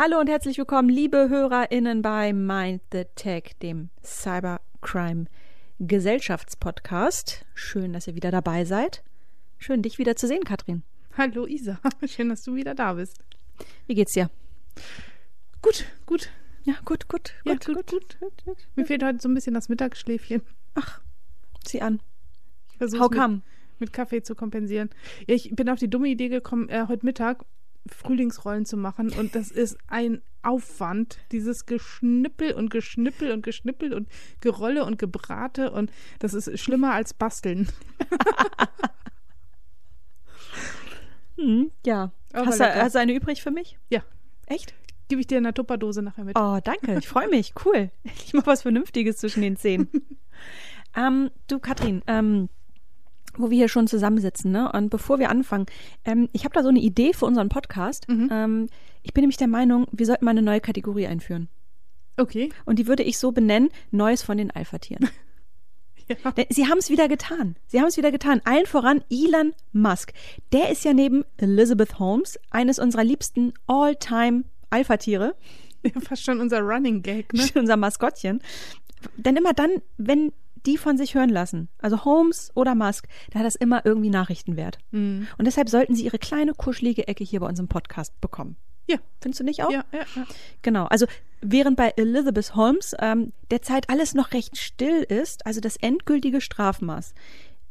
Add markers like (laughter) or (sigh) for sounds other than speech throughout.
Hallo und herzlich willkommen, liebe HörerInnen bei Mind the Tech, dem Cybercrime Gesellschaftspodcast. Schön, dass ihr wieder dabei seid. Schön, dich wieder zu sehen, Katrin. Hallo Isa, (laughs) schön, dass du wieder da bist. Wie geht's dir? Gut, gut. Ja, gut, gut, Ja, gut, gut, gut. Mir fehlt heute so ein bisschen das Mittagsschläfchen. Ach, sieh an. Ich versuche How mit, come? mit Kaffee zu kompensieren. Ja, ich bin auf die dumme Idee gekommen, äh, heute Mittag Frühlingsrollen zu machen und das ist ein Aufwand, dieses Geschnippel und Geschnippel und Geschnippel und Gerolle und Gebrate und das ist schlimmer als Basteln. (laughs) Hm, ja. Aber Hast du, hast du eine übrig für mich? Ja, Echt? gebe ich dir in der Tupperdose nachher mit. Oh, danke. Ich freue mich. Cool. (laughs) Ich mache was Vernünftiges zwischen den Zähnen. (laughs) ähm, du, Katrin, ähm, wo wir hier schon zusammensitzen, ne? Und bevor wir anfangen, ähm, ich habe da so eine Idee für unseren Podcast. Ähm, ich bin nämlich der Meinung, wir sollten mal eine neue Kategorie einführen. Okay. Und die würde ich so benennen: Neues von den Alpha-Tieren. (laughs) Ja. Sie haben es wieder getan. Sie haben es wieder getan. Allen voran Elon Musk. Der ist ja neben Elizabeth Holmes eines unserer liebsten All-Time Alpha-Tiere. Fast schon unser Running Gag, ne? (laughs) unser Maskottchen. Denn immer dann, wenn die von sich hören lassen, also Holmes oder Musk, da hat das immer irgendwie Nachrichtenwert. Mhm. Und deshalb sollten sie ihre kleine kuschelige Ecke hier bei unserem Podcast bekommen. Ja. Findest du nicht auch? Ja, ja, ja. Genau. Also während bei Elizabeth Holmes ähm, derzeit alles noch recht still ist, also das endgültige Strafmaß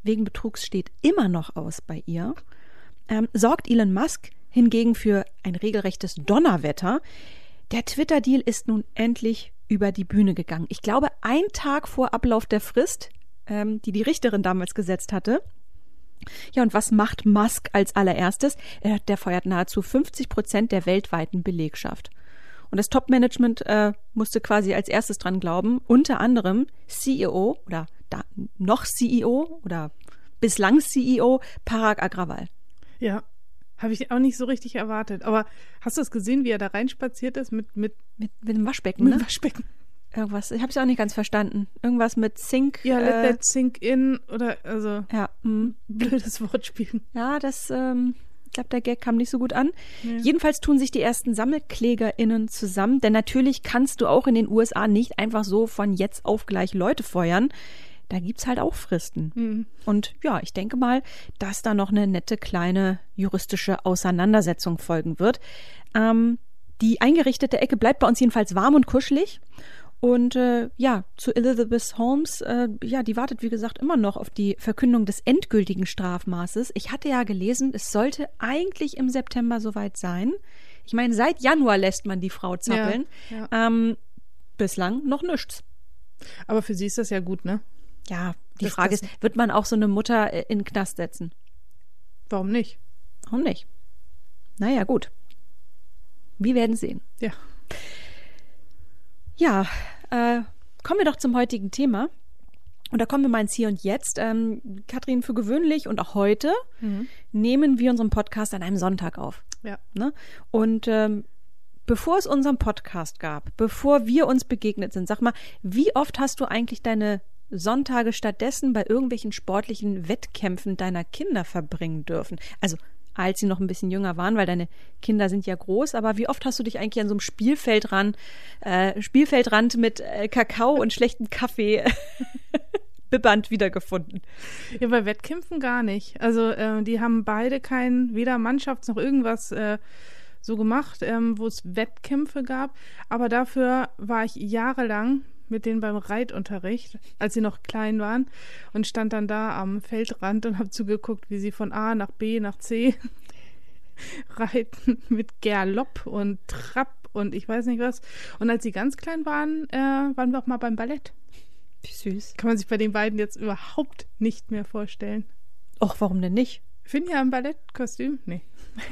wegen Betrugs steht immer noch aus bei ihr, ähm, sorgt Elon Musk hingegen für ein regelrechtes Donnerwetter. Der Twitter-Deal ist nun endlich über die Bühne gegangen. Ich glaube, ein Tag vor Ablauf der Frist, ähm, die die Richterin damals gesetzt hatte. Ja, und was macht Musk als allererstes? Er, der feuert nahezu 50 Prozent der weltweiten Belegschaft. Und das Top-Management äh, musste quasi als erstes dran glauben, unter anderem CEO oder da, noch CEO oder bislang CEO Parag Agrawal. Ja, habe ich auch nicht so richtig erwartet. Aber hast du es gesehen, wie er da reinspaziert ist mit, mit, Mit, mit dem Waschbecken, mit ne? dem Waschbecken? Irgendwas, ich habe es auch nicht ganz verstanden. Irgendwas mit Zink. Ja, let äh, that sink in oder also ja, mm. blödes Wortspiel. ja, das, ähm, ich glaube, der Gag kam nicht so gut an. Nee. Jedenfalls tun sich die ersten SammelklägerInnen zusammen, denn natürlich kannst du auch in den USA nicht einfach so von jetzt auf gleich Leute feuern. Da gibt's halt auch Fristen. Mhm. Und ja, ich denke mal, dass da noch eine nette kleine juristische Auseinandersetzung folgen wird. Ähm, die eingerichtete Ecke bleibt bei uns jedenfalls warm und kuschelig. Und äh, ja, zu Elizabeth Holmes, äh, ja, die wartet, wie gesagt, immer noch auf die Verkündung des endgültigen Strafmaßes. Ich hatte ja gelesen, es sollte eigentlich im September soweit sein. Ich meine, seit Januar lässt man die Frau zappeln. Ja, Ähm, bislang noch nichts. Aber für sie ist das ja gut, ne? Ja, die Das- Frage ist, wird man auch so eine Mutter äh, in den Knast setzen? Warum nicht? Warum nicht? Naja, gut. Wir werden sehen. Ja. Ja, äh, kommen wir doch zum heutigen Thema. Und da kommen wir mal ins Hier und Jetzt. Ähm, Kathrin, für gewöhnlich und auch heute nehmen wir unseren Podcast an einem Sonntag auf. Ja. Ne? Und ähm, bevor es unseren Podcast gab, bevor wir uns begegnet sind, sag mal, wie oft hast du eigentlich deine Sonntage stattdessen bei irgendwelchen sportlichen Wettkämpfen deiner Kinder verbringen dürfen? Also als sie noch ein bisschen jünger waren, weil deine Kinder sind ja groß, aber wie oft hast du dich eigentlich an so einem Spielfeldrand, äh, Spielfeldrand mit äh, Kakao und schlechtem Kaffee (laughs) bibbernd wiedergefunden? Ja, bei Wettkämpfen gar nicht. Also äh, die haben beide kein, weder Mannschafts- noch irgendwas äh, so gemacht, ähm, wo es Wettkämpfe gab. Aber dafür war ich jahrelang mit denen beim Reitunterricht, als sie noch klein waren und stand dann da am Feldrand und habe zugeguckt, wie sie von A nach B nach C (laughs) reiten mit Gerlopp und Trab und ich weiß nicht was. Und als sie ganz klein waren, äh, waren wir auch mal beim Ballett. Wie süß. Kann man sich bei den beiden jetzt überhaupt nicht mehr vorstellen. Och, warum denn nicht? Finja im Ballettkostüm? Nee. (laughs)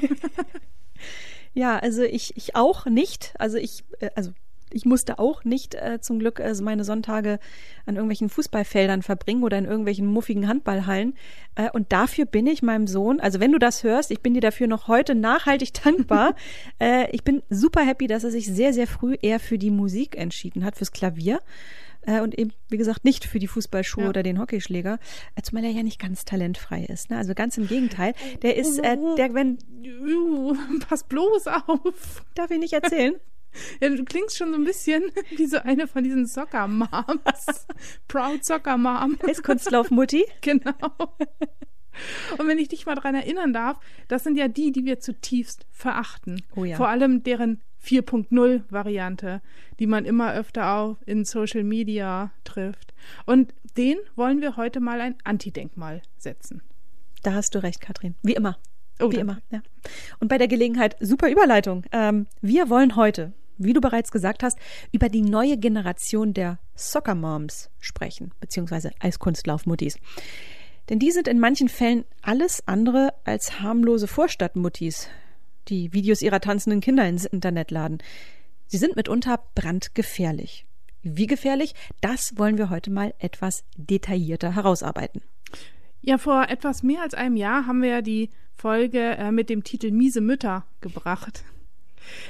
Ja, also ich, ich auch nicht. Also ich, äh, also ich musste auch nicht äh, zum Glück also meine Sonntage an irgendwelchen Fußballfeldern verbringen oder in irgendwelchen muffigen Handballhallen. Äh, und dafür bin ich meinem Sohn, also wenn du das hörst, ich bin dir dafür noch heute nachhaltig (laughs) dankbar. äh, ich bin super happy, dass er sich sehr, sehr früh eher für die Musik entschieden hat, fürs Klavier. äh, und eben, wie gesagt, nicht für die Fußballschuhe Ja. oder den Hockeyschläger, äh, zumal er ja nicht ganz talentfrei ist. Ne? Also ganz im Gegenteil. Der ist, äh, der, wenn, (laughs) pass bloß auf. darf ich nicht erzählen? (laughs) Ja, du klingst schon so ein bisschen (laughs) wie so eine von diesen Soccer Moms. (laughs) Proud Soccer Mom. Eiskunstlauf-Mutti. Genau. Und wenn ich dich mal dran erinnern darf, das sind ja die, die wir zutiefst verachten. Oh ja. Vor allem deren 4.0 Variante, die man immer öfter auch in Social Media trifft. Und den wollen wir heute mal ein Antidenkmal setzen. Da hast du recht, Katrin. Wie immer. Oh, Wie immer, ja. Und bei der Gelegenheit, super Überleitung. Ähm, wir wollen heute, wie du bereits gesagt hast, über die neue Generation der Soccer Moms sprechen, beziehungsweise Eiskunstlaufmuttis. Denn die sind in manchen Fällen alles andere als harmlose Vorstadtmuttis, die Videos ihrer tanzenden Kinder ins Internet laden. Sie sind mitunter brandgefährlich. Wie gefährlich? Das wollen wir heute mal etwas detaillierter herausarbeiten. Ja, vor etwas mehr als einem Jahr haben wir ja die Folge äh, mit dem Titel Miese Mütter gebracht,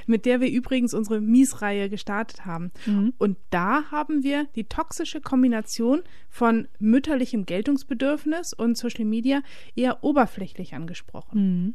mit der wir übrigens unsere Mies-Reihe gestartet haben. Und da haben wir die toxische Kombination von mütterlichem Geltungsbedürfnis und Social Media eher oberflächlich angesprochen.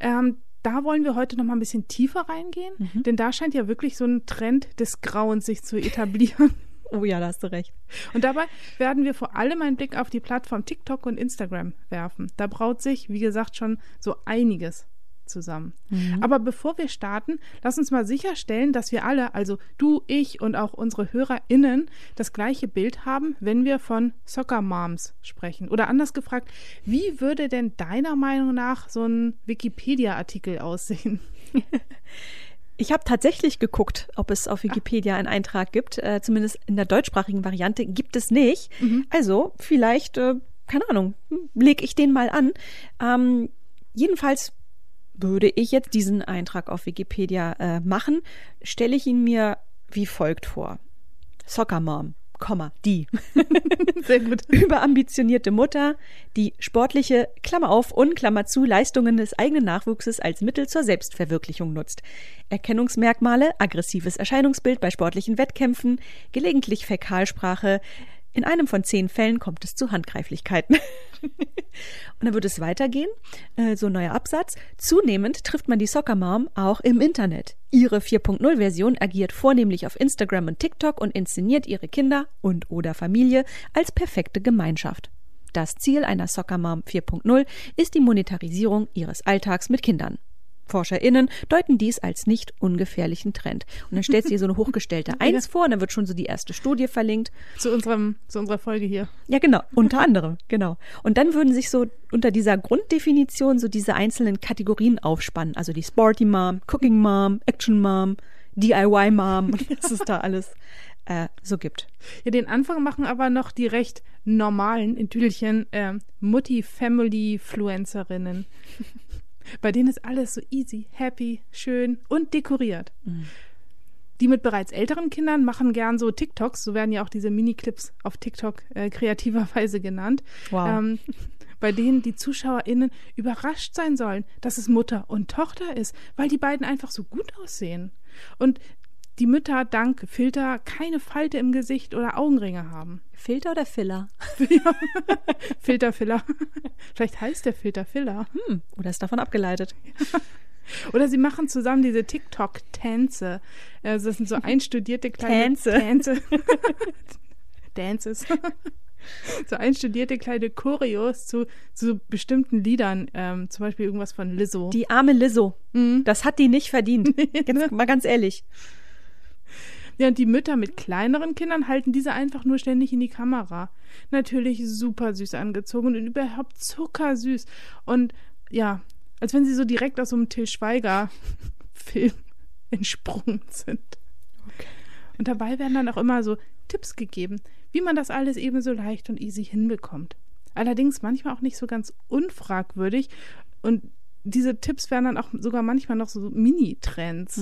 Ähm, da wollen wir heute noch mal ein bisschen tiefer reingehen, denn da scheint ja wirklich so ein Trend des Grauens sich zu etablieren. (laughs) Oh ja, da hast du recht. Und dabei werden wir vor allem einen Blick auf die Plattform TikTok und Instagram werfen. Da braut sich, wie gesagt, schon so einiges zusammen. Aber bevor wir starten, lass uns mal sicherstellen, dass wir alle, also du, ich und auch unsere HörerInnen, das gleiche Bild haben, wenn wir von Soccer Moms sprechen. Oder anders gefragt, wie würde denn deiner Meinung nach so ein Wikipedia-Artikel aussehen? (laughs) Ich habe tatsächlich geguckt, ob es auf Wikipedia einen Eintrag gibt. Äh, zumindest in der deutschsprachigen Variante gibt es nicht. Also vielleicht, äh, keine Ahnung, lege ich den mal an. Ähm, jedenfalls würde ich jetzt diesen Eintrag auf Wikipedia äh, machen, stelle ich ihn mir wie folgt vor. Soccer Mom, Komma, die. (laughs) Sehr gut. (laughs) Überambitionierte Mutter, die sportliche, Klammer auf und Klammer zu, Leistungen des eigenen Nachwuchses als Mittel zur Selbstverwirklichung nutzt. Erkennungsmerkmale, aggressives Erscheinungsbild bei sportlichen Wettkämpfen, gelegentlich Fäkalsprache. In einem von zehn Fällen kommt es zu Handgreiflichkeiten. (laughs) und dann wird es weitergehen, äh, so ein neuer Absatz. Zunehmend trifft man die Soccer Mom auch im Internet. Ihre 4.0-Version agiert vornehmlich auf Instagram und TikTok und inszeniert ihre Kinder und oder Familie als perfekte Gemeinschaft. Das Ziel einer Soccer Mom 4.0 ist die Monetarisierung ihres Alltags mit Kindern. ForscherInnen deuten dies als nicht ungefährlichen Trend. Und dann stellt sie ihr so eine hochgestellte (laughs) Eins vor und dann wird schon so die erste Studie verlinkt. Zu, unserem, zu unserer Folge hier. Ja, genau, unter anderem, genau. Und dann würden sich so unter dieser Grunddefinition so diese einzelnen Kategorien aufspannen. Also die Sporty Mom, Cooking Mom, Action Mom, DIY Mom (laughs) und was es da alles äh, so gibt. Ja, den Anfang machen aber noch die recht normalen, in Tüdelchen, äh, Mutti-Family-Fluencerinnen. Bei denen ist alles so easy, happy, schön und dekoriert. Die mit bereits älteren Kindern machen gern so TikToks, so werden ja auch diese Mini-Clips auf TikTok äh, kreativerweise genannt. Wow. Ähm, bei denen die ZuschauerInnen überrascht sein sollen, dass es Mutter und Tochter ist, weil die beiden einfach so gut aussehen. Und die Mütter dank Filter keine Falte im Gesicht oder Augenringe haben. Filter oder Filler? (laughs) Filterfiller. (laughs) Vielleicht heißt der Filterfiller. Hm, oder ist davon abgeleitet? (laughs) Oder sie machen zusammen diese TikTok-Tänze. Also das sind so einstudierte kleine Tänze. Tänze. Dances. so einstudierte kleine Choreos zu, zu bestimmten Liedern. Ähm, zum Beispiel irgendwas von Lizzo. Die arme Lizzo. Mhm. Das hat die nicht verdient. Jetzt mal ganz ehrlich. Und die Mütter mit kleineren Kindern halten diese einfach nur ständig in die Kamera. Natürlich super süß angezogen und überhaupt zuckersüß. Und ja, als wenn sie so direkt aus so einem Till Schweiger-Film (laughs) entsprungen sind. Und dabei werden dann auch immer so Tipps gegeben, wie man das alles eben so leicht und easy hinbekommt. Allerdings manchmal auch nicht so ganz unfragwürdig. Und diese Tipps werden dann auch sogar manchmal noch so Mini-Trends.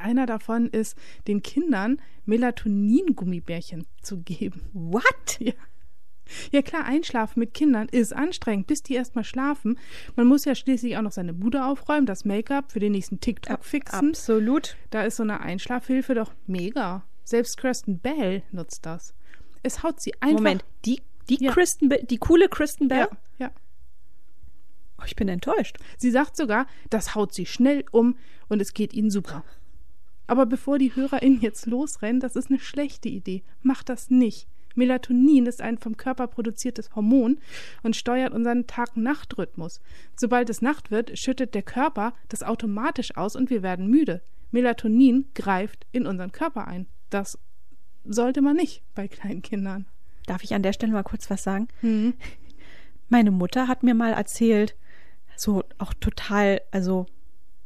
Einer davon ist, den Kindern Melatonin-Gummibärchen zu geben. What? Ja. Ja klar, einschlafen mit Kindern ist anstrengend, bis die erstmal schlafen. Man muss ja schließlich auch noch seine Bude aufräumen, das Make-up für den nächsten TikTok fixen. Absolut. Da ist so eine Einschlafhilfe doch mega. Selbst Kristen Bell nutzt das. Es haut sie einfach. Moment, die, die Ja. Kristen, Be- die coole Kristen Bell? Ja, ja. Oh, ich bin enttäuscht. Sie sagt sogar, das haut sie schnell um und es geht ihnen super. Aber bevor die HörerInnen jetzt losrennen, das ist eine schlechte Idee. Macht das nicht. Melatonin ist ein vom Körper produziertes Hormon und steuert unseren Tag-Nacht-Rhythmus. Sobald es Nacht wird, schüttet der Körper das automatisch aus und wir werden müde. Melatonin greift in unseren Körper ein. Das sollte man nicht bei kleinen Kindern. Darf ich an der Stelle mal kurz was sagen? Mhm. Meine Mutter hat mir mal erzählt, so auch total, also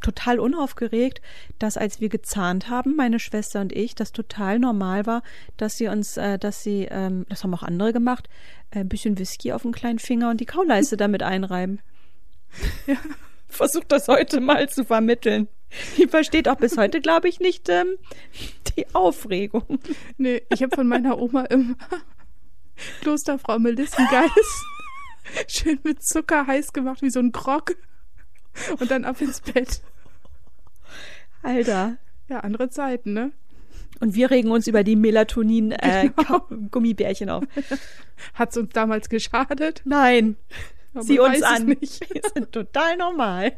total unaufgeregt, dass als wir gezahnt haben, meine Schwester und ich, das total normal war, dass sie uns, äh, dass sie, ähm, das haben auch andere gemacht, äh, ein bisschen Whisky auf den kleinen Finger und die Kauleiste damit einreiben. (laughs) Ja. Versucht das heute mal zu vermitteln. Die versteht auch bis heute, glaube ich, nicht ähm, die Aufregung. Nee, ich habe von meiner Oma immer (laughs) Klosterfrau Melissengeist schön mit Zucker heiß gemacht, wie so ein Grog. Und dann ab ins Bett. Alter. Ja, andere Zeiten, ne? Und wir regen uns über die Melatonin-Gummibärchen auf. (laughs) Hat's uns damals geschadet? Nein, Aber sieh uns an. Nicht. (laughs) Wir sind total normal.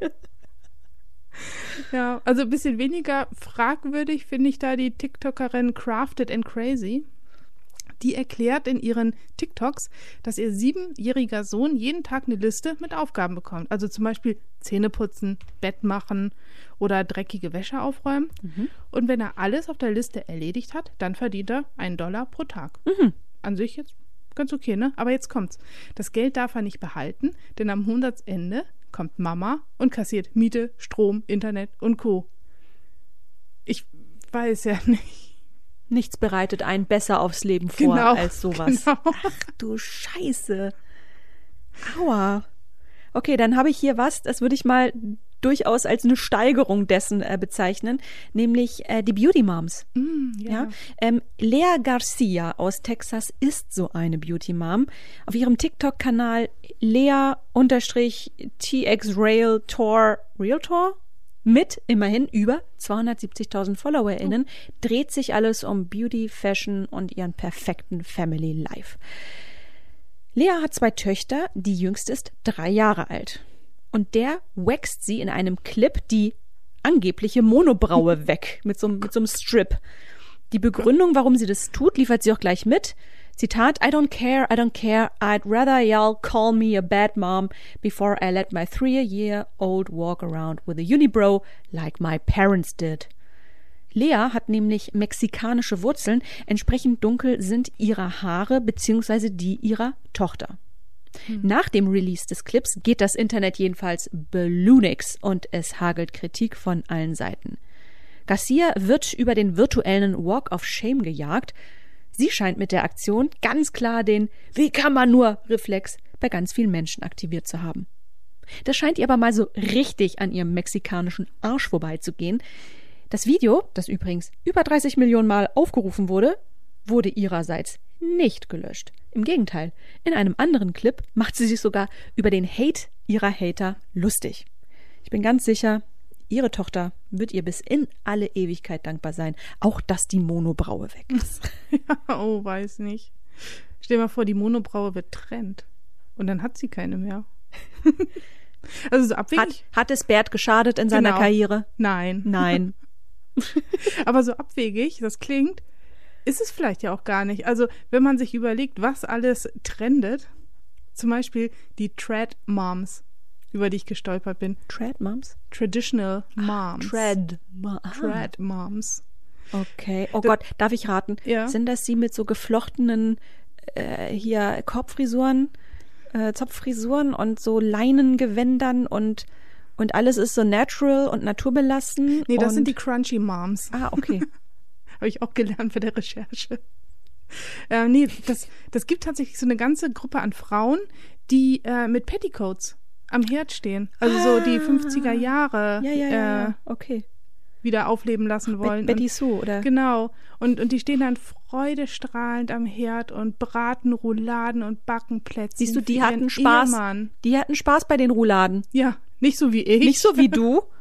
Ja, also ein bisschen weniger fragwürdig finde ich da die TikTokerin Crafted and Crazy. Die erklärt in ihren TikToks, dass ihr siebenjähriger Sohn jeden Tag eine Liste mit Aufgaben bekommt. Also zum Beispiel Zähne putzen, Bett machen oder dreckige Wäsche aufräumen. Und wenn er alles auf der Liste erledigt hat, dann verdient er einen Dollar pro Tag. An sich jetzt ganz okay, ne? Aber jetzt kommt's. Das Geld darf er nicht behalten, denn am Monatsende kommt Mama und kassiert Miete, Strom, Internet und Co. Ich weiß ja (laughs) nicht. Nichts bereitet einen besser aufs Leben vor Genau, als sowas. genau. Ach du Scheiße. Aua. Okay, dann habe ich hier was, das würde ich mal durchaus als eine Steigerung dessen äh, bezeichnen, nämlich äh, die Beauty Moms. Mm, Ja. Ähm, Lea Garcia aus Texas ist so eine Beauty Mom. Auf ihrem TikTok-Kanal Lea-TX Realtor, Realtor? Mit immerhin über 270.000 FollowerInnen dreht sich alles um Beauty, Fashion und ihren perfekten Family Life. Lea hat zwei Töchter, die jüngste ist drei Jahre alt. Und der wächst sie in einem Clip die angebliche Monobraue (laughs) weg mit so, mit so einem Strip. Die Begründung, warum sie das tut, liefert sie auch gleich mit. Zitat, I don't care, I don't care. I'd rather y'all call me a bad mom before I let my three-year-old walk around with a unibrow like my parents did. Lea hat nämlich mexikanische Wurzeln, entsprechend dunkel sind ihre Haare bzw. die ihrer Tochter. Nach dem Release des Clips geht das Internet jedenfalls balloonix und es hagelt Kritik von allen Seiten. Garcia wird über den virtuellen Walk of Shame gejagt. Sie scheint mit der Aktion ganz klar den Wie kann man nur Reflex bei ganz vielen Menschen aktiviert zu haben. Das scheint ihr aber mal so richtig an ihrem mexikanischen Arsch vorbeizugehen. Das Video, das übrigens über 30 Millionen Mal aufgerufen wurde, wurde ihrerseits nicht gelöscht. Im Gegenteil, in einem anderen Clip macht sie sich sogar über den Hate ihrer Hater lustig. Ich bin ganz sicher, ihre Tochter wird ihr bis in alle Ewigkeit dankbar sein, auch dass die Monobraue weg ist. (laughs) oh, weiß nicht. Stell dir mal vor, die Monobraue wird trennt. Und dann hat sie keine mehr. (laughs) also so abwegig. Hat, hat es Bert geschadet in seiner Genau. Karriere? Nein. Nein. (laughs) Aber so abwegig, das klingt, ist es vielleicht ja auch gar nicht. Also, wenn man sich überlegt, was alles trendet, zum Beispiel die Trad Moms, über die ich gestolpert bin. Trad Moms? Traditional Moms. Trad. Ah. Trad Moms. Okay. Oh Gott, darf ich raten? Ja. Sind das die mit so geflochtenen äh, hier Korbfrisuren, äh, Zopffrisuren und so Leinengewändern und und alles ist so natural und naturbelassen? Nee, das sind die Crunchy Moms. Ah, okay. (laughs) Habe ich auch gelernt bei der Recherche. Äh, nee, das, das gibt tatsächlich so eine ganze Gruppe an Frauen, die äh, mit Petticoats am Herd stehen. Also so die 50er Jahre Ah. Ja, ja, ja, äh, ja. okay. wieder aufleben lassen wollen. Bet Betty Sue, oder? Genau. Und, und die stehen dann freudestrahlend am Herd und braten Rouladen und backen Plätzchen. Siehst du, die hatten Spaß. Ehemann. Die hatten Spaß bei den Rouladen. Ja, nicht so wie ich. Nicht so wie du. (laughs)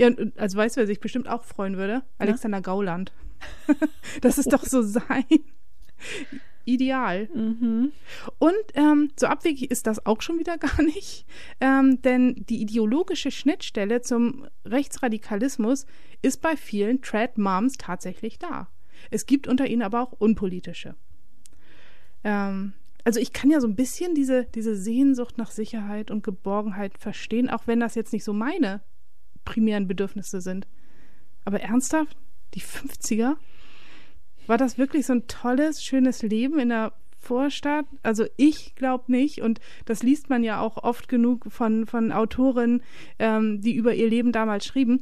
Ja, also weißt du, wer sich bestimmt auch freuen würde? Alexander Gauland. (laughs) das ist doch so sein Ideal. Mhm. Und ähm, so abwegig ist das auch schon wieder (laughs) gar nicht, ähm, denn die ideologische Schnittstelle zum Rechtsradikalismus ist bei vielen Trad Moms tatsächlich da. Es gibt unter ihnen aber auch unpolitische. Ähm, also ich kann ja so ein bisschen diese, diese Sehnsucht nach Sicherheit und Geborgenheit verstehen, auch wenn das jetzt nicht so meine primären Bedürfnisse sind. Aber ernsthaft, die 50er? War das wirklich so ein tolles, schönes Leben in der Vorstadt? Also ich glaube nicht. Und das liest man ja auch oft genug von, von Autorinnen, ähm, die über ihr Leben damals schrieben.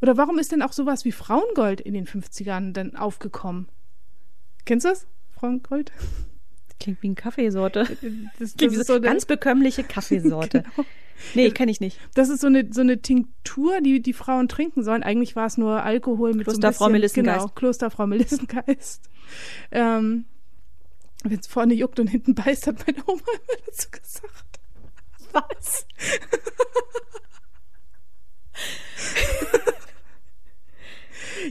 Oder warum ist denn auch sowas wie Frauengold in den 50ern denn aufgekommen? Kennst du das? Frauengold? Klingt wie eine Kaffeesorte. Das, Klingt wie ist (laughs) so eine- eine ganz bekömmliche Kaffeesorte. (laughs) Genau. Nee, kenne ich nicht. Das ist so eine, so eine Tinktur, die die Frauen trinken sollen. Eigentlich war es nur Alkohol mit Klosterfrau so ein bisschen, Melissengeist. Genau, Klosterfrau Melissengeist. Ähm, Wenn es vorne juckt und hinten beißt, hat meine Oma immer dazu gesagt. Was? (laughs)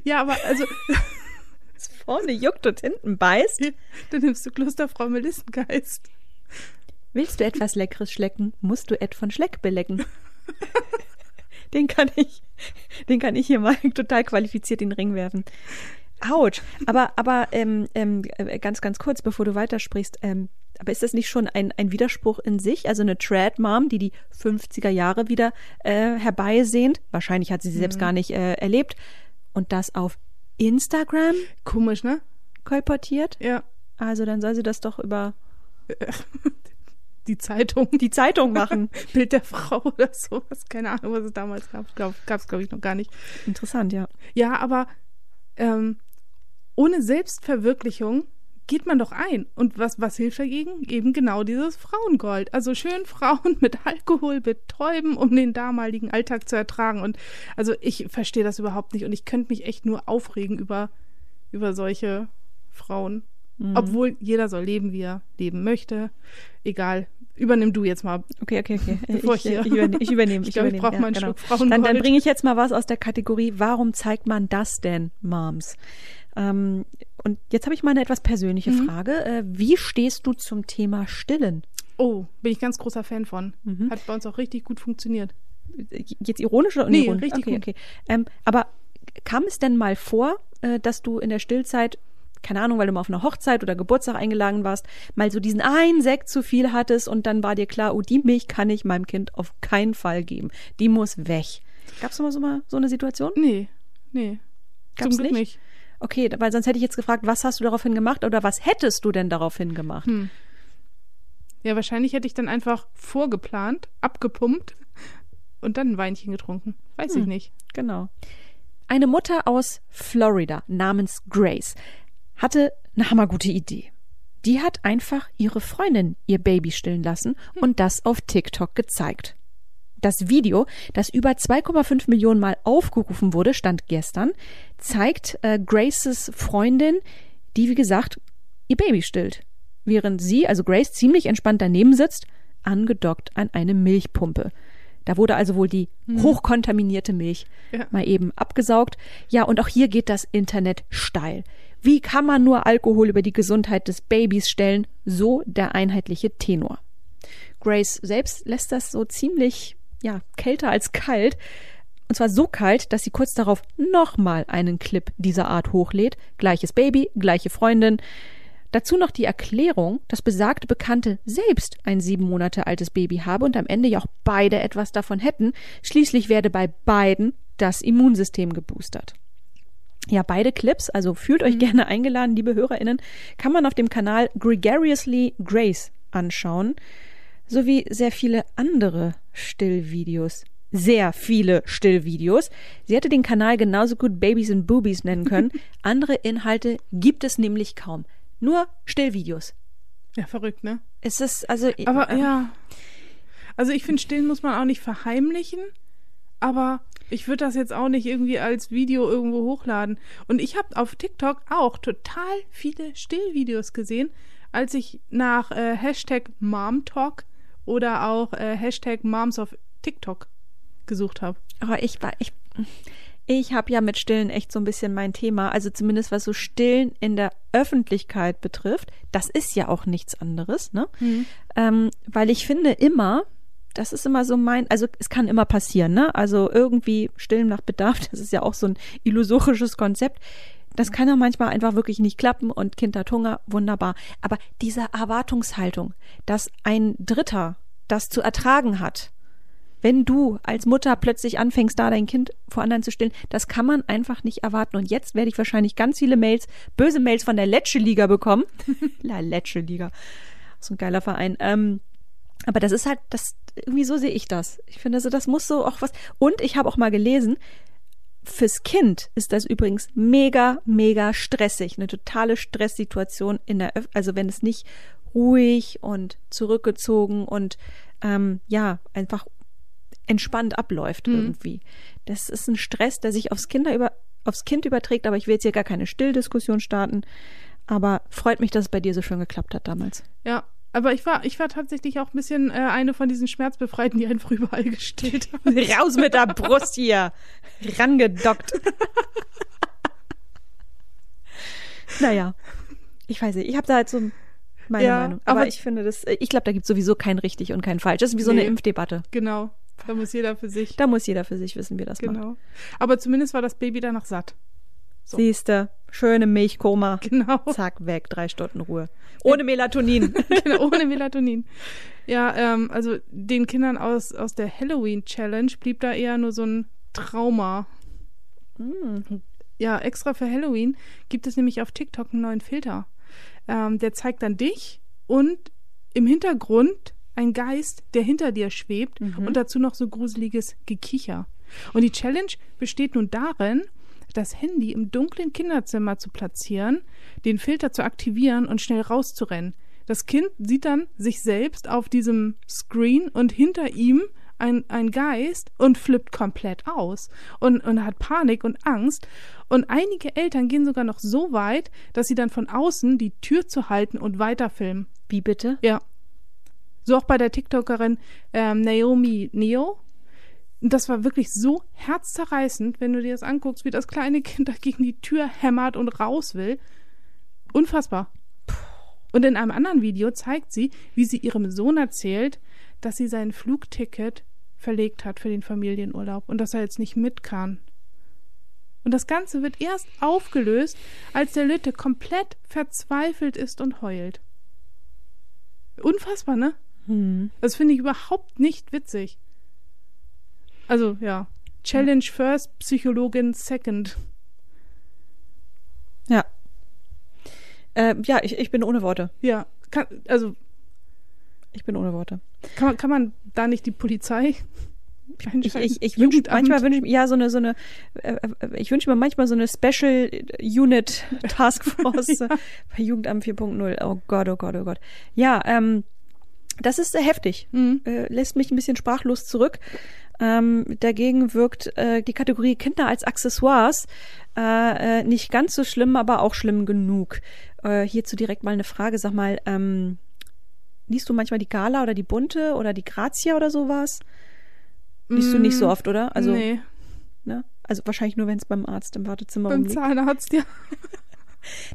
Ja, aber also, Vorne juckt und hinten beißt. (laughs) dann nimmst du Klosterfrau Melissengeist. Willst du etwas Leckeres schlecken, musst du Ed von Schleck belecken. (laughs) den kann ich, den kann ich hier mal (laughs) total qualifiziert in den Ring werfen. Autsch. Aber, aber ähm, ähm, äh, ganz, ganz kurz, bevor du weitersprichst, ähm, aber ist das nicht schon ein, ein Widerspruch in sich? Also eine Trad-Mom, die die 50er Jahre wieder äh, herbeisehnt, wahrscheinlich hat sie sie selbst gar nicht äh, erlebt, und das auf Instagram Komisch, ne? kolportiert? Ja. Also dann soll sie das doch über (laughs) Die Zeitung. die Zeitung machen. (laughs) Bild der Frau oder sowas. Keine Ahnung, was es damals gab. Gab es, glaube ich, noch gar nicht. Interessant, ja. Ja, aber ähm, ohne Selbstverwirklichung geht man doch ein. Und was, was hilft dagegen? Eben genau dieses Frauengold. Also schön Frauen (laughs) mit Alkohol betäuben, um den damaligen Alltag zu ertragen. Und also ich verstehe das überhaupt nicht. Und ich könnte mich echt nur aufregen über, über solche Frauen. Mhm. Obwohl jeder soll leben, wie er leben möchte. Egal. Übernimm du jetzt mal. Okay, okay, okay. (laughs) Bevor ich, ich hier- ich, übernehme, (laughs) ich übernehme. Ich glaube, ich brauche mal einen genau. Schluck Frauengold. Dann, dann bringe ich jetzt mal was aus der Kategorie, warum zeigt man das denn, Moms? Ähm, und jetzt habe ich mal eine etwas persönliche Mhm. Frage. Äh, wie stehst du zum Thema Stillen? Oh, bin ich ganz großer Fan von. Mhm. Hat bei uns auch richtig gut funktioniert. Jetzt ironisch oder Nee, unironisch? richtig okay, gut. okay. Ähm, aber kam es denn mal vor, äh, dass du in der Stillzeit, keine Ahnung, weil du mal auf einer Hochzeit oder Geburtstag eingeladen warst, mal so diesen einen Sekt zu viel hattest und dann war dir klar, oh, die Milch kann ich meinem Kind auf keinen Fall geben. Die muss weg. Gab es mal so, mal so eine Situation? Nee, nee. Gab's Zum Glück nicht? nicht. Okay, weil sonst hätte ich jetzt gefragt, was hast du daraufhin gemacht oder was hättest du denn daraufhin gemacht? Hm. Ja, wahrscheinlich hätte ich dann einfach vorgeplant, abgepumpt und dann ein Weinchen getrunken. Weiß ich Hm. nicht. Genau. Eine Mutter aus Florida namens Grace hatte eine hammergute Idee. Die hat einfach ihre Freundin ihr Baby stillen lassen und das auf TikTok gezeigt. Das Video, das über 2,5 Millionen Mal aufgerufen wurde, stand gestern, zeigt äh, Graces Freundin, die wie gesagt ihr Baby stillt, während sie, also Grace, ziemlich entspannt daneben sitzt, angedockt an eine Milchpumpe. Da wurde also wohl die hochkontaminierte Milch Ja. mal eben abgesaugt. Ja, und auch hier geht das Internet steil. Wie kann man nur Alkohol über die Gesundheit des Babys stellen? So der einheitliche Tenor. Grace selbst lässt das so ziemlich, ja, kälter als kalt. Und zwar so kalt, dass sie kurz darauf nochmal einen Clip dieser Art hochlädt. Gleiches Baby, gleiche Freundin. Dazu noch die Erklärung, dass besagte Bekannte selbst ein sieben Monate altes Baby habe und am Ende ja auch beide etwas davon hätten. Schließlich werde bei beiden das Immunsystem geboostert. Ja, beide Clips, also fühlt euch gerne eingeladen, liebe HörerInnen, kann man auf dem Kanal Gregariously Grace anschauen, sowie sehr viele andere Stillvideos. Sehr viele Stillvideos. Sie hätte den Kanal genauso gut Babies and Boobies nennen können. (laughs) Andere Inhalte gibt es nämlich kaum. Nur Stillvideos. Ja, verrückt, ne? Es ist, also. Aber äh, ja. Also ich finde, stillen muss man auch nicht verheimlichen, aber ich würde das jetzt auch nicht irgendwie als Video irgendwo hochladen. Und ich habe auf TikTok auch total viele Stillvideos gesehen, als ich nach äh, Hashtag MomTalk oder auch äh, Hashtag Moms auf TikTok gesucht habe. Aber ich war, ich, Ich habe ja mit Stillen echt so ein bisschen mein Thema, also zumindest was so Stillen in der Öffentlichkeit betrifft. Das ist ja auch nichts anderes, ne? Mhm. Ähm, weil ich finde immer, das ist immer so mein, also es kann immer passieren, ne? Also irgendwie Stillen nach Bedarf, (laughs) das ist ja auch so ein illusorisches Konzept. Das kann ja manchmal einfach wirklich nicht klappen und Kind hat Hunger, wunderbar. Aber diese Erwartungshaltung, dass ein Dritter das zu ertragen hat, wenn du als Mutter plötzlich anfängst, da dein Kind vor anderen zu stillen, das kann man einfach nicht erwarten. Und jetzt werde ich wahrscheinlich ganz viele Mails, böse Mails von der Letsche-Liga bekommen. (laughs) La Letsche-Liga. So ein geiler Verein. Ähm, aber das ist halt, das, irgendwie so sehe ich das. Ich finde, also, das muss so auch was. Und ich habe auch mal gelesen, fürs Kind ist das übrigens mega, mega stressig. Eine totale Stresssituation in der, Öf also wenn es nicht ruhig und zurückgezogen und ähm, ja, einfach entspannt abläuft Mhm. irgendwie. Das ist ein Stress, der sich aufs Kinder über, aufs Kind überträgt, aber ich will jetzt hier gar keine Stilldiskussion starten. Aber freut mich, dass es bei dir so schön geklappt hat damals. Ja, aber ich war, ich war tatsächlich auch ein bisschen äh, eine von diesen Schmerzbefreiten, die einfach überall gestillt haben. (laughs) Raus mit der Brust hier. Rangedockt. (laughs) naja, ich weiß nicht. Ich habe da halt so meine Ja, Meinung. Aber, aber- ich finde das, ich glaube, da gibt es sowieso kein richtig und kein falsch. Das ist wie so eine Nee. Impfdebatte. Genau. Da muss jeder für sich. Da muss jeder für sich wissen, wie das macht. Genau. Aber zumindest war das Baby danach satt. So. Siehste, schöne Milchkoma. (laughs) Genau. Zack, weg, drei Stunden Ruhe. Ohne Melatonin. (laughs) genau, ohne Melatonin. Ja, ähm, also den Kindern aus, aus der Halloween-Challenge blieb da eher nur so ein Trauma. Hm. Ja, extra für Halloween gibt es nämlich auf TikTok einen neuen Filter. Ähm, der zeigt dann dich und im Hintergrund ein Geist, der hinter dir schwebt Mhm. und dazu noch so gruseliges Gekicher. Und die Challenge besteht nun darin, das Handy im dunklen Kinderzimmer zu platzieren, den Filter zu aktivieren und schnell rauszurennen. Das Kind sieht dann sich selbst auf diesem Screen und hinter ihm ein, ein Geist und flippt komplett aus und, und hat Panik und Angst. Und einige Eltern gehen sogar noch so weit, dass sie dann von außen die Tür zu halten und weiterfilmen. Wie bitte? Ja. So auch bei der TikTokerin ähm, Naomi Neo. Und das war wirklich so herzzerreißend, wenn du dir das anguckst, wie das kleine Kind (laughs) da gegen die Tür hämmert und raus will. Unfassbar. Und in einem anderen Video zeigt sie, wie sie ihrem Sohn erzählt, dass sie sein Flugticket verlegt hat für den Familienurlaub und dass er jetzt nicht mit kann. Und das Ganze wird erst aufgelöst, als der Lütte komplett verzweifelt ist und heult. Unfassbar, ne? Hm. Das finde ich überhaupt nicht witzig. Also, ja. Challenge first, Psychologin second. Ja. Äh, ja, ich, ich bin ohne Worte. Ja, kann, also Ich bin ohne Worte. kann man, kann man da nicht die Polizei Ich, ich, ich wünsche, manchmal wünsche ich mir, ja, so eine, so eine, äh, äh, ich wünsche mir manchmal so eine Special Unit (laughs) Task Force Ja. bei Jugendamt 4.0. Oh Gott, oh Gott, oh Gott. Ja, ähm, das ist sehr heftig. Mhm. Äh, lässt mich ein bisschen sprachlos zurück. Ähm, dagegen wirkt äh, die Kategorie Kinder als Accessoires äh, äh, nicht ganz so schlimm, aber auch schlimm genug. Äh, hierzu direkt mal eine Frage. Sag mal, ähm, liest du manchmal die Gala oder die Bunte oder die Grazia oder sowas? Liest du nicht so Mm, oft, oder? Also, nee, ne? also wahrscheinlich nur, wenn es beim Arzt im Wartezimmer beim. Zahnarzt, ja.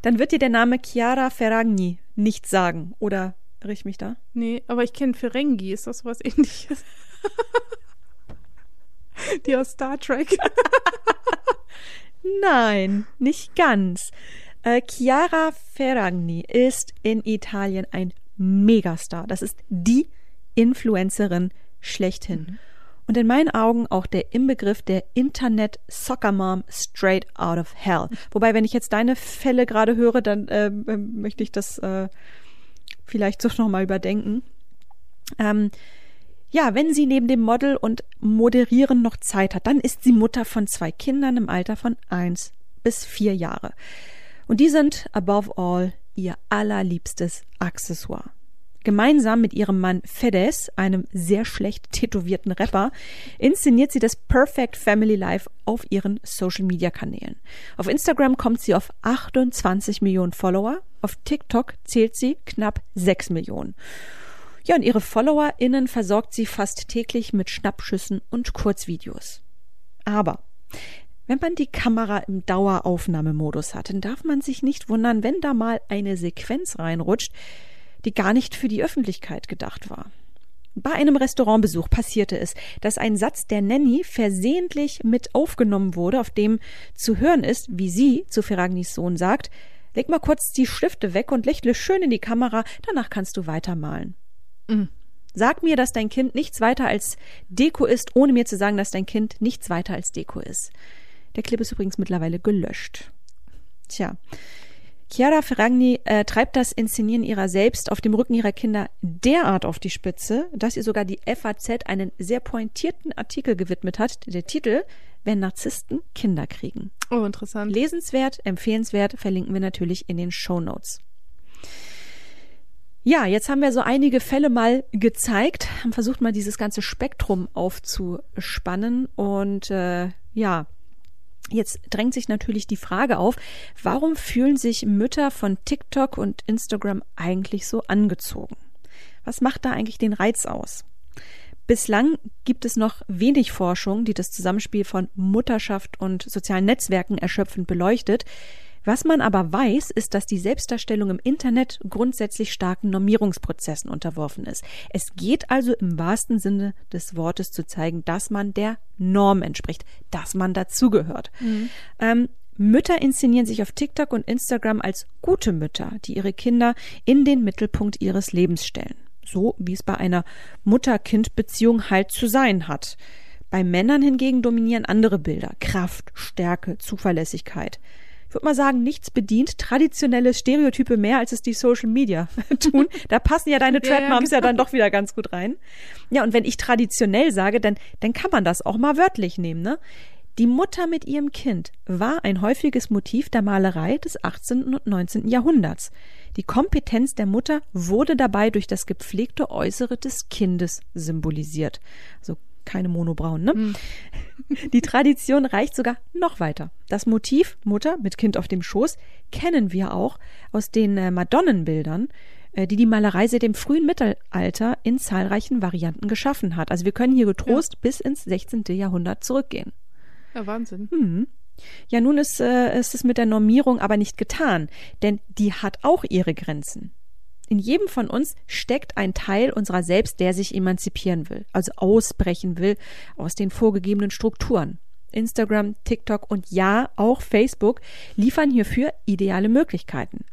Dann wird dir der Name Chiara Ferragni nicht sagen. Oder irre ich mich da? Nee, aber ich kenne Ferengi, ist das was ähnliches? die aus Star Trek. (laughs) Nein, nicht ganz. Äh, Chiara Ferragni ist in Italien ein Megastar. Das ist die Influencerin schlechthin. Und in meinen Augen auch der Inbegriff der Internet Soccer Mom straight out of hell. Wobei, wenn ich jetzt deine Fälle gerade höre, dann ähm, möchte ich das äh, vielleicht doch nochmal überdenken. Ähm, ja, wenn sie neben dem Model und Moderieren noch Zeit hat, dann ist sie Mutter von zwei Kindern im Alter von eins bis vier Jahre. Und die sind above all ihr allerliebstes Accessoire. Gemeinsam mit ihrem Mann Fedez, einem sehr schlecht tätowierten Rapper, inszeniert sie das Perfect Family Life auf ihren Social Media Kanälen. Auf Instagram kommt sie auf 28 Millionen Follower, auf TikTok zählt sie knapp 6 Millionen. Ja, und ihre FollowerInnen versorgt sie fast täglich mit Schnappschüssen und Kurzvideos. Aber Wenn man die Kamera im Daueraufnahmemodus hat, dann darf man sich nicht wundern, wenn da mal eine Sequenz reinrutscht, die gar nicht für die Öffentlichkeit gedacht war. Bei einem Restaurantbesuch passierte es, dass ein Satz der Nanny versehentlich mit aufgenommen wurde, auf dem zu hören ist, wie sie zu Ferragnis Sohn sagt, leg mal kurz die Stifte weg und lächle schön in die Kamera, danach kannst du weitermalen. Mhm. Sag mir, dass dein Kind nichts weiter als Deko ist, ohne mir zu sagen, dass dein Kind nichts weiter als Deko ist. Der Clip ist übrigens mittlerweile gelöscht. Tja. Chiara Ferragni äh, treibt das Inszenieren ihrer selbst auf dem Rücken ihrer Kinder derart auf die Spitze, dass ihr sogar die FAZ einen sehr pointierten Artikel gewidmet hat. Der Titel Wenn Narzissten Kinder kriegen. Oh, interessant. Lesenswert, empfehlenswert, verlinken wir natürlich in den Show Notes. Ja, jetzt haben wir so einige Fälle mal gezeigt, haben versucht mal dieses ganze Spektrum aufzuspannen und äh, ja, Jetzt drängt sich natürlich die Frage auf, warum fühlen sich Mütter von TikTok und Instagram eigentlich so angezogen? Was macht da eigentlich den Reiz aus? Bislang gibt es noch wenig Forschung, die das Zusammenspiel von Mutterschaft und sozialen Netzwerken erschöpfend beleuchtet. Was man aber weiß, ist, dass die Selbstdarstellung im Internet grundsätzlich starken Normierungsprozessen unterworfen ist. Es geht also im wahrsten Sinne des Wortes zu zeigen, dass man der Norm entspricht, dass man dazugehört. Mhm. Ähm, Mütter inszenieren sich auf TikTok und Instagram als gute Mütter, die ihre Kinder in den Mittelpunkt ihres Lebens stellen. So wie es bei einer Mutter-Kind-Beziehung halt zu sein hat. Bei Männern hingegen dominieren andere Bilder. Kraft, Stärke, Zuverlässigkeit würde mal sagen, nichts bedient traditionelle Stereotype mehr, als es die Social Media (laughs) tun. Da passen ja deine Trad Moms (laughs) ja, ja, genau. ja dann doch wieder ganz gut rein. Ja, und wenn ich traditionell sage, dann, dann kann man das auch mal wörtlich nehmen, ne? Die Mutter mit ihrem Kind war ein häufiges Motiv der Malerei des 18. und 19. Jahrhunderts. Die Kompetenz der Mutter wurde dabei durch das gepflegte Äußere des Kindes symbolisiert. Also keine Monobraun, ne? Mhm. (laughs) Die Tradition reicht sogar noch weiter. Das Motiv Mutter mit Kind auf dem Schoß kennen wir auch aus den äh, Madonnenbildern, äh, die die Malerei seit dem frühen Mittelalter in zahlreichen Varianten geschaffen hat. Also wir können hier getrost ja. bis ins 16. Jahrhundert zurückgehen. Ja, Wahnsinn. Mhm. Ja, nun ist, äh, ist es mit der Normierung aber nicht getan, denn die hat auch ihre Grenzen. In jedem von uns steckt ein Teil unserer selbst, der sich emanzipieren will, also ausbrechen will aus den vorgegebenen Strukturen. Instagram, TikTok und ja, auch Facebook liefern hierfür ideale Möglichkeiten.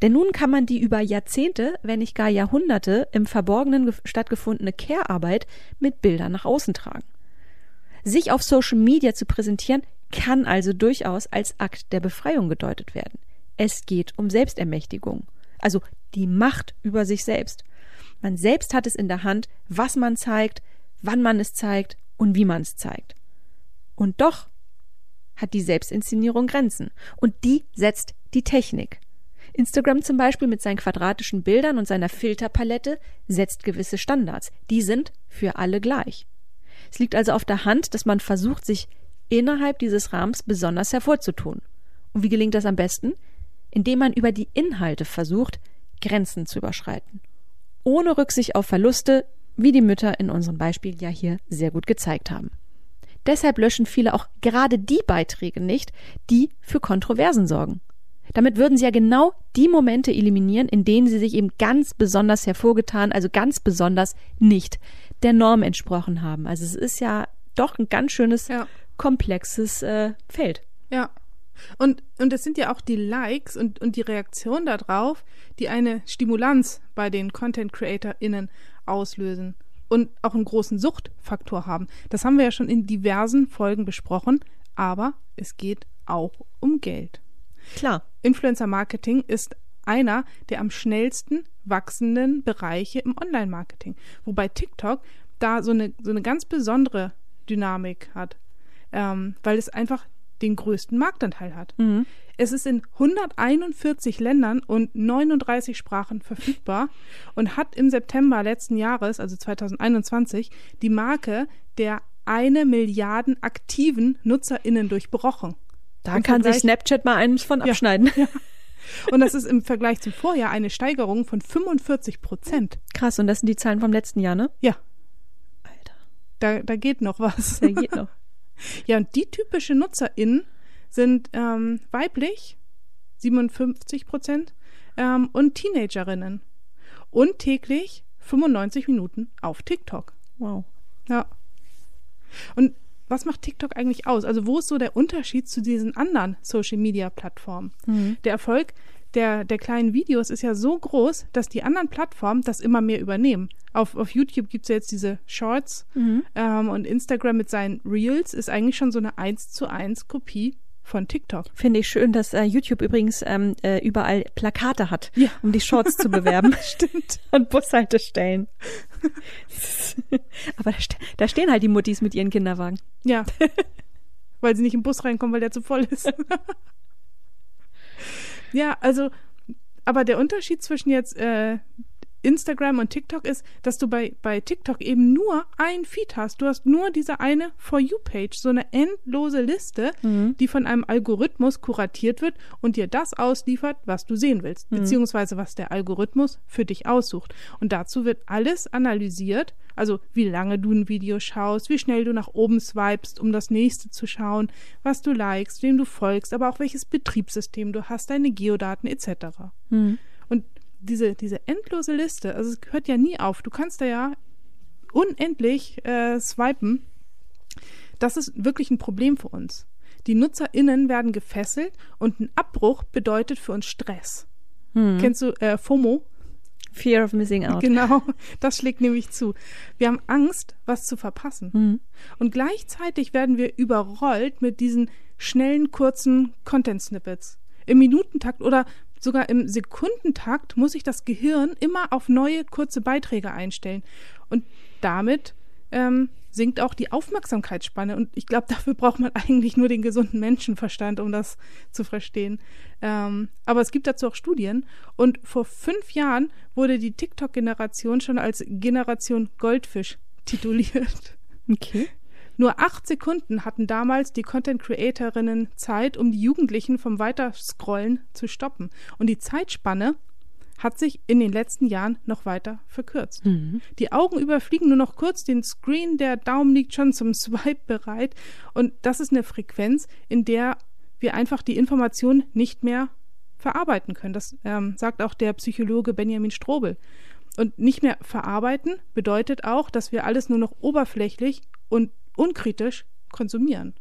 Denn nun kann man die über Jahrzehnte, wenn nicht gar Jahrhunderte im Verborgenen stattgefundene Care-Arbeit mit Bildern nach außen tragen. Sich auf Social Media zu präsentieren, kann also durchaus als Akt der Befreiung gedeutet werden. Es geht um Selbstermächtigung also die Macht über sich selbst. Man selbst hat es in der Hand, was man zeigt, wann man es zeigt und wie man es zeigt. Und doch hat die Selbstinszenierung Grenzen. Und die setzt die Technik. Instagram zum Beispiel mit seinen quadratischen Bildern und seiner Filterpalette setzt gewisse Standards. Die sind für alle gleich. Es liegt also auf der Hand, dass man versucht, sich innerhalb dieses Rahmens besonders hervorzutun. Und wie gelingt das am besten? Indem man über die Inhalte versucht, Grenzen zu überschreiten. Ohne Rücksicht auf Verluste, wie die Mütter in unserem Beispiel ja hier sehr gut gezeigt haben. Deshalb löschen viele auch gerade die Beiträge nicht, die für Kontroversen sorgen. Damit würden sie ja genau die Momente eliminieren, in denen sie sich eben ganz besonders hervorgetan, also ganz besonders nicht der Norm entsprochen haben. Also es ist ja doch ein ganz schönes, ja. komplexes äh, Feld. Ja, und, und es sind ja auch die Likes und, und die Reaktion darauf, die eine Stimulanz bei den Content CreatorInnen auslösen und auch einen großen Suchtfaktor haben. Das haben wir ja schon in diversen Folgen besprochen, aber es geht auch um Geld. Klar. Influencer Marketing ist einer der am schnellsten wachsenden Bereiche im Online-Marketing. Wobei TikTok da so eine, so eine ganz besondere Dynamik hat, ähm, weil es einfach den größten Marktanteil hat. Mhm. Es ist in 141 Ländern und 39 Sprachen verfügbar und hat im September letzten Jahres, also 2021, die Marke der eine Milliarden aktiven NutzerInnen durchbrochen. Da Im kann Vergleich, sich Snapchat mal eins von abschneiden. Ja, (laughs) ja. Und das ist im Vergleich zum Vorjahr eine Steigerung von 45 Prozent. Krass, und das sind die Zahlen vom letzten Jahr, ne? Ja. Alter. Da, da geht noch was. Da geht noch. (laughs) (laughs) Ja, und die typische NutzerInnen sind ähm, weiblich, 57 Prozent, ähm, und Teenagerinnen. Und täglich 95 Minuten auf TikTok. Wow. Ja. Und was macht TikTok eigentlich aus? Also wo ist so der Unterschied zu diesen anderen Social-Media-Plattformen? Mhm. Der Erfolg der, der kleinen Videos ist ja so groß, dass die anderen Plattformen das immer mehr übernehmen. Auf, auf YouTube gibt es ja jetzt diese Shorts Mhm. ähm, und Instagram mit seinen Reels ist eigentlich schon so eine 1 zu 1 Kopie von TikTok. Finde ich schön, dass äh, YouTube übrigens ähm, äh, überall Plakate hat, Ja. um die Shorts zu bewerben. (laughs) Stimmt. (laughs) Und Bushaltestellen. (laughs) Aber da, ste da stehen halt die Muttis mit ihren Kinderwagen. Ja. weil sie nicht im Bus reinkommen, weil der zu voll ist. Ja, also, aber der Unterschied zwischen jetzt äh, Instagram und TikTok ist, dass du bei, bei TikTok eben nur ein Feed hast. Du hast nur diese eine For You-Page, so eine endlose Liste, die von einem Algorithmus kuratiert wird und dir das ausliefert, was du sehen willst, beziehungsweise was der Algorithmus für dich aussucht. Und dazu wird alles analysiert, also wie lange du ein Video schaust, wie schnell du nach oben swipest, um das nächste zu schauen, was du likest, wem du folgst, aber auch welches Betriebssystem du hast, deine Geodaten etc. Mhm. Diese, diese endlose Liste, also es hört ja nie auf. Du kannst da ja unendlich äh, swipen. Das ist wirklich ein Problem für uns. Die NutzerInnen werden gefesselt und ein Abbruch bedeutet für uns Stress. Kennst du äh, FOMO? Fear of missing out. Genau, das schlägt nämlich zu. Wir haben Angst, was zu verpassen. Mhm. Und gleichzeitig werden wir überrollt mit diesen schnellen, kurzen Content-Snippets. Im Minutentakt oder sogar im Sekundentakt muss sich das Gehirn immer auf neue, kurze Beiträge einstellen. Und damit ähm, sinkt auch die Aufmerksamkeitsspanne. Und ich glaube, (laughs) dafür braucht man eigentlich nur den gesunden Menschenverstand, um das zu verstehen. Ähm, aber es gibt dazu auch Studien. Und vor fünf Jahren wurde die TikTok-Generation schon als Generation Goldfisch tituliert. Okay. Nur acht Sekunden hatten damals die Content-Creatorinnen Zeit, um die Jugendlichen vom Weiterscrollen zu stoppen. Und die Zeitspanne hat sich in den letzten Jahren noch weiter verkürzt. Die Augen überfliegen nur noch kurz den Screen, der Daumen liegt schon zum Swipe bereit. Und das ist eine Frequenz, in der wir einfach die Information nicht mehr verarbeiten können. Das ähm, sagt auch der Psychologe Benjamin Strobel. Und nicht mehr verarbeiten bedeutet auch, dass wir alles nur noch oberflächlich und unkritisch konsumieren.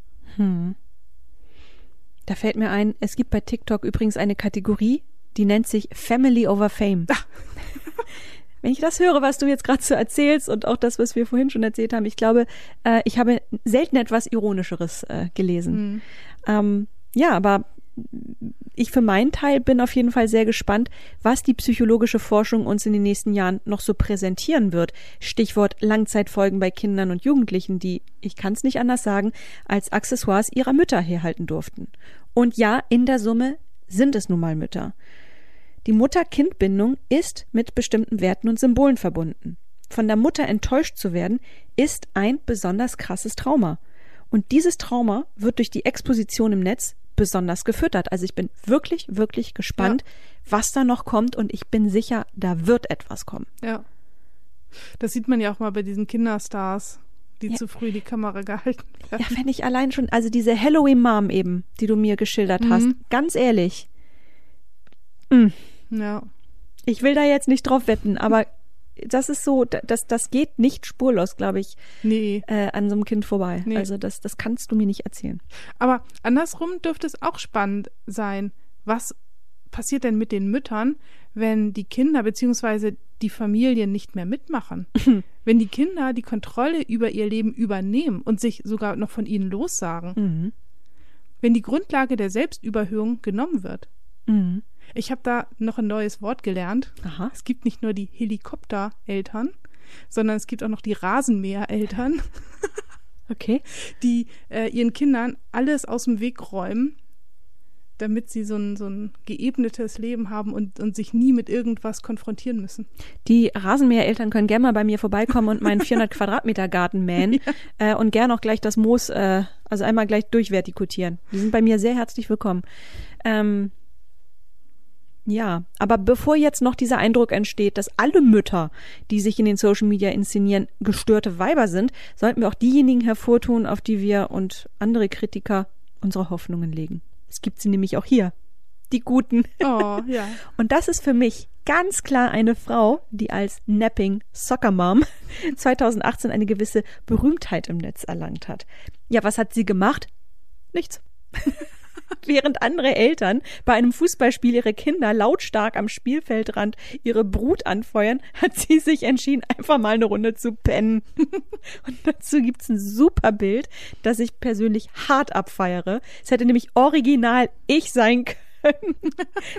Da fällt mir ein, es gibt bei TikTok übrigens eine Kategorie, die nennt sich Family over Fame. (laughs) Wenn ich das höre, was du jetzt gerade so erzählst und auch das, was wir vorhin schon erzählt haben, ich glaube, äh, ich habe selten etwas Ironischeres äh, gelesen. Ähm, ja, aber ich für meinen Teil bin auf jeden Fall sehr gespannt, was die psychologische Forschung uns in den nächsten Jahren noch so präsentieren wird. Stichwort Langzeitfolgen bei Kindern und Jugendlichen, die, ich kann es nicht anders sagen, als Accessoires ihrer Mütter herhalten durften. Und ja, in der Summe sind es nun mal Mütter. Die Mutter-Kind-Bindung ist mit bestimmten Werten und Symbolen verbunden. Von der Mutter enttäuscht zu werden, ist ein besonders krasses Trauma. Und dieses Trauma wird durch die Exposition im Netz besonders gefüttert. Also ich bin wirklich, wirklich gespannt, was da noch kommt und ich bin sicher, da wird etwas kommen. Ja. Das sieht man ja auch mal bei diesen Kinderstars, die Ja. zu früh die Kamera gehalten werden. Ja, wenn ich allein schon, also diese Halloween-Mom eben, die du mir geschildert hast, Mhm. ganz ehrlich, Ja. ich will da jetzt nicht drauf wetten, aber das ist so, da- das, das geht nicht spurlos, glaube ich, Nee. äh, an so einem Kind vorbei. Nee. Also das, das kannst du mir nicht erzählen. Aber andersrum dürfte es auch spannend sein. Was passiert denn mit den Müttern, wenn die Kinder bzw. die Familien nicht mehr mitmachen? (laughs) wenn die Kinder die Kontrolle über ihr Leben übernehmen und sich sogar noch von ihnen lossagen? Mhm. Wenn die Grundlage der Selbstüberhöhung genommen wird? Mhm. Ich habe da noch ein neues Wort gelernt. Aha. Es gibt nicht nur die Helikoptereltern, sondern es gibt auch noch die Rasenmähereltern, (laughs) Okay. die äh, ihren Kindern alles aus dem Weg räumen, damit sie so ein, so ein geebnetes Leben haben und, und sich nie mit irgendwas konfrontieren müssen. Die Rasenmähereltern können gerne mal bei mir vorbeikommen und meinen 400 (laughs) Quadratmeter Garten mähen äh, und gerne auch gleich das Moos, äh, also einmal gleich durchvertikutieren. Die sind bei mir sehr herzlich willkommen. Ähm, Ja, aber bevor jetzt noch dieser Eindruck entsteht, dass alle Mütter, die sich in den Social Media inszenieren, gestörte Weiber sind, sollten wir auch diejenigen hervortun, auf die wir und andere Kritiker unsere Hoffnungen legen. Es gibt sie nämlich auch hier. Die Guten. Oh, ja. (laughs) Und das ist für mich ganz klar eine Frau, die als Napping Soccer Mom (laughs) 2018 eine gewisse Berühmtheit im Netz erlangt hat. Ja, was hat sie gemacht? Nichts. (laughs) (laughs) Während andere Eltern bei einem Fußballspiel ihre Kinder lautstark am Spielfeldrand ihre Brut anfeuern, (laughs) hat sie sich entschieden, einfach mal eine Runde zu pennen. (laughs) Und dazu gibt's ein super Bild, das ich persönlich hart abfeiere. Es hätte nämlich original ich sein können.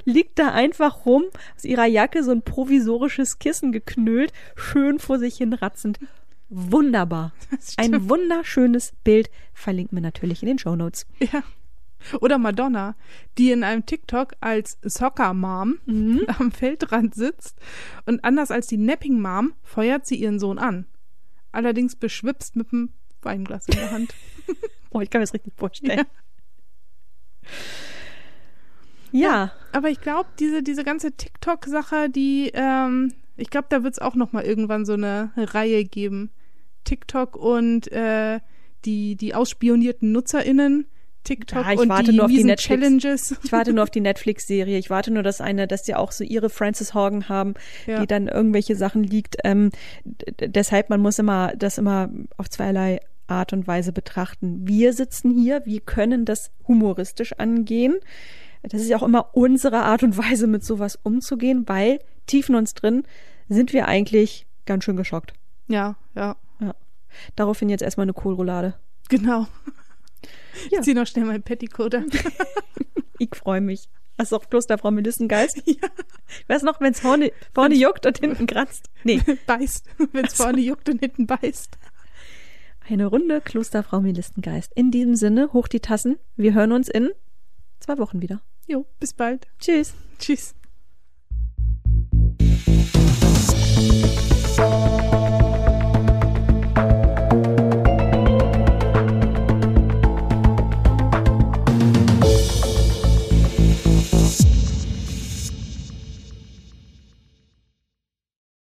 Liegt da einfach rum, aus ihrer Jacke so ein provisorisches Kissen geknüllt, schön vor sich hin ratzend. Wunderbar. Ein wunderschönes Bild verlinken wir natürlich in den Show Notes. Ja. Oder Madonna, die in einem TikTok als Soccer Mom Mhm. (laughs) am Feldrand sitzt und anders als die Napping Mom feuert sie ihren Sohn an. Allerdings beschwipst mit einem Weinglas in der Hand. Boah, (laughs) ich kann mir das richtig vorstellen. Ja. Aber ich glaube, diese, diese ganze TikTok-Sache, die, ähm, ich glaube, da wird es auch noch mal irgendwann so eine Reihe geben. TikTok und äh, die, die ausspionierten NutzerInnen, TikTok Ja, ich und warte die nur auf die Netflix. Challenges. Ich warte nur auf die (laughs) Netflix-Serie. Ich warte nur, dass eine, dass die auch so ihre Frances Horgan haben, Ja. die dann irgendwelche Sachen liegt. Ähm, deshalb, man muss immer das immer auf zweierlei Art und Weise betrachten. Wir sitzen hier, wir können das humoristisch angehen. Das ist ja auch immer unsere Art und Weise, mit sowas umzugehen, weil tief in uns drin sind wir eigentlich ganz schön geschockt. Ja, ja, Ja. Daraufhin jetzt erstmal eine Kohlroulade. genau. Ja. Ich ziehe noch schnell mein Petticoat an. (laughs) ich freue mich. Hast du auch Klosterfrau Melissengeist? (laughs) Ja. Weißt noch, wenn es vorne, vorne juckt und hinten kratzt? Nee. (laughs) beißt. Wenn es vorne juckt und hinten beißt. Eine Runde Klosterfrau Melissengeist. In diesem Sinne, hoch die Tassen. Wir hören uns in zwei Wochen wieder. Jo, bis bald. Tschüss. Tschüss.